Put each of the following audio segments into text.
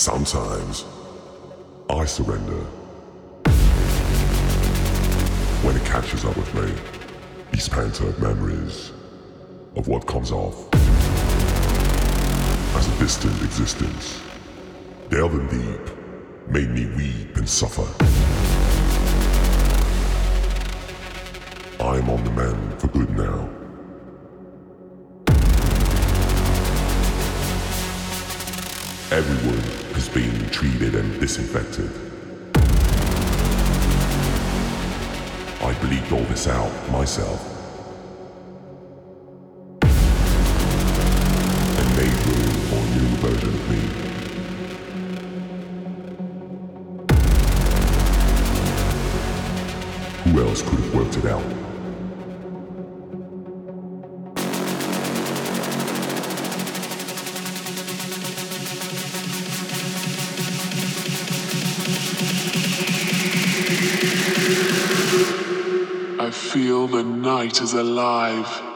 Sometimes I surrender. When it catches up with me, these phantom memories of what comes off as a distant existence, delving deep, made me weep and suffer. I am on the mend for good now. Everyone has been treated and disinfected. I bleeped all this out myself. And made room for a new version of me. Who else could have worked it out? Night is alive.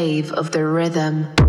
Of the rhythm.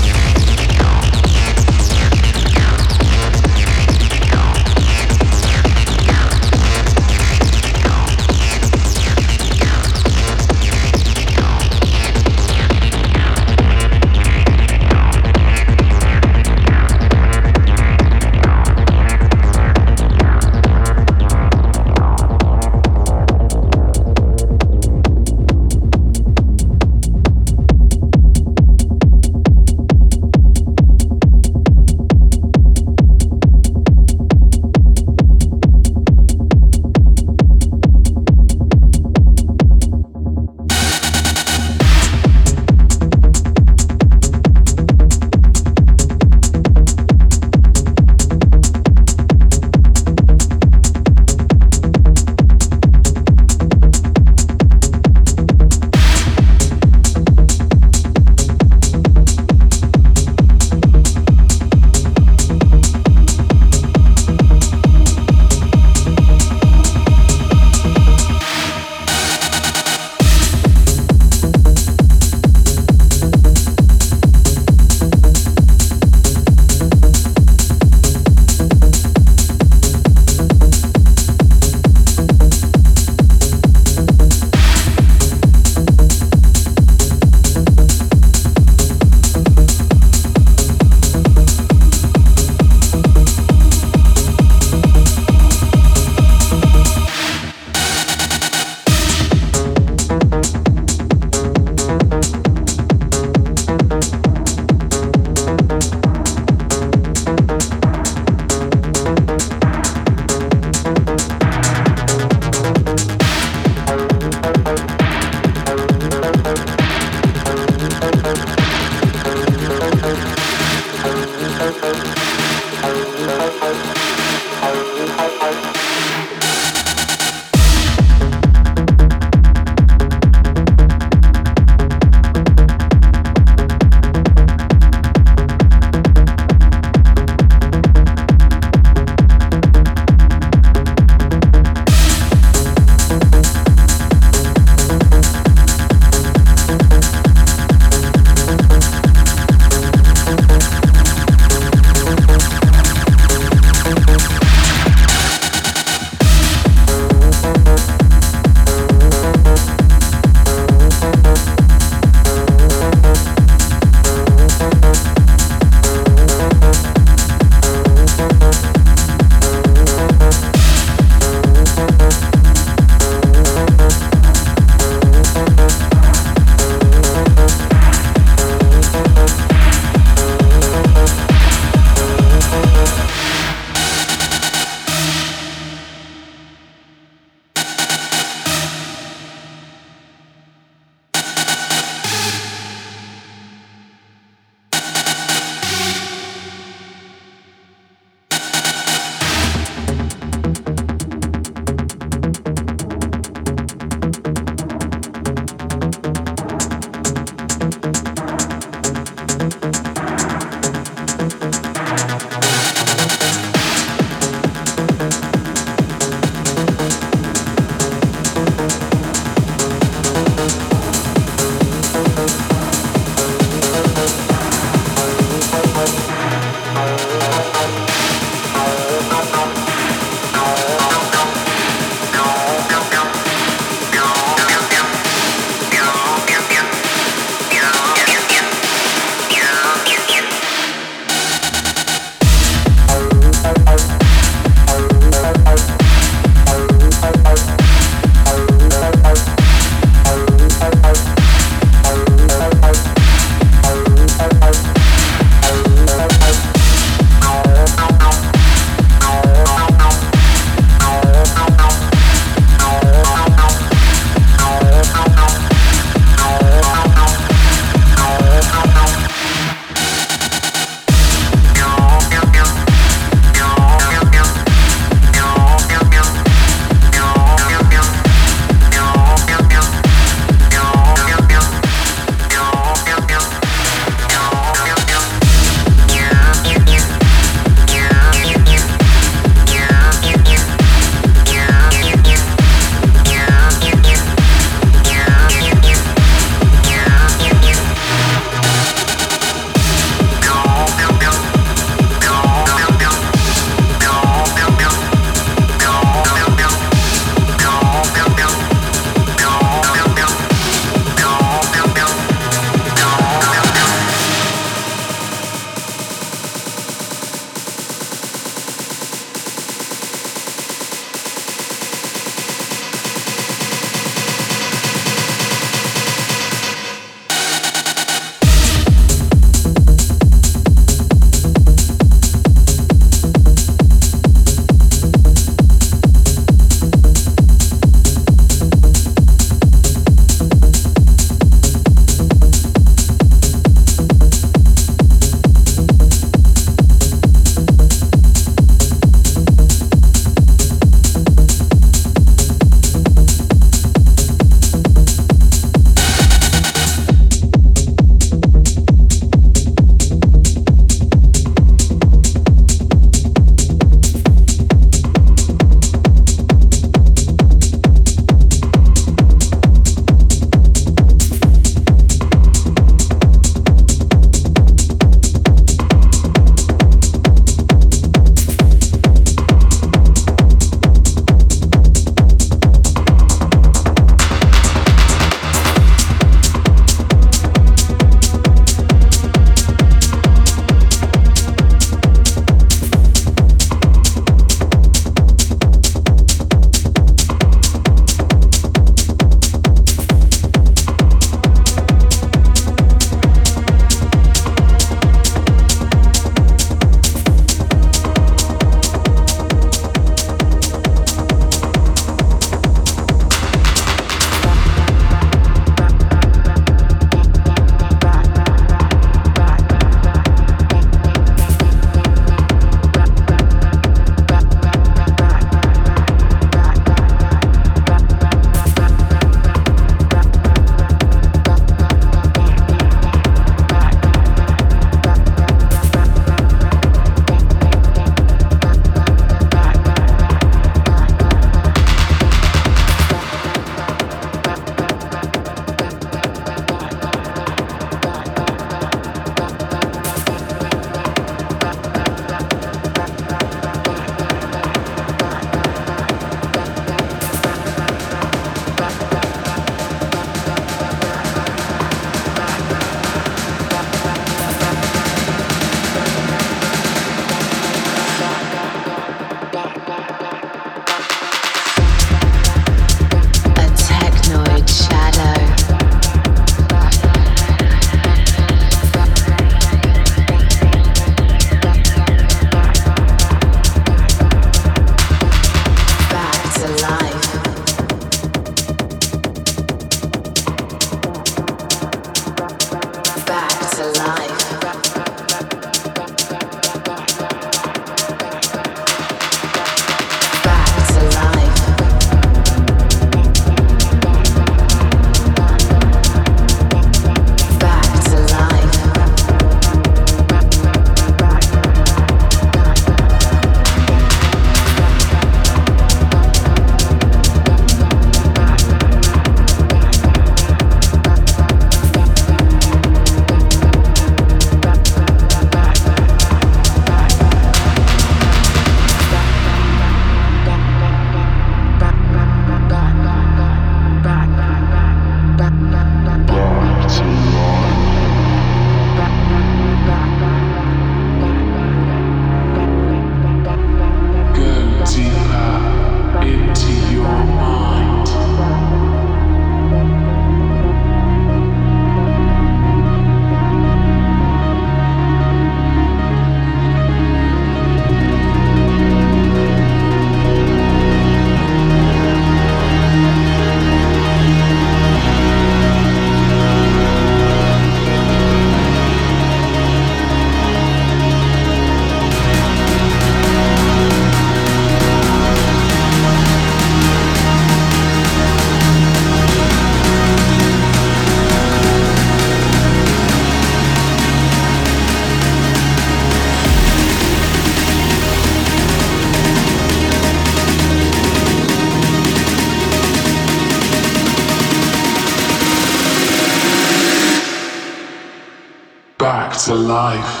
Life.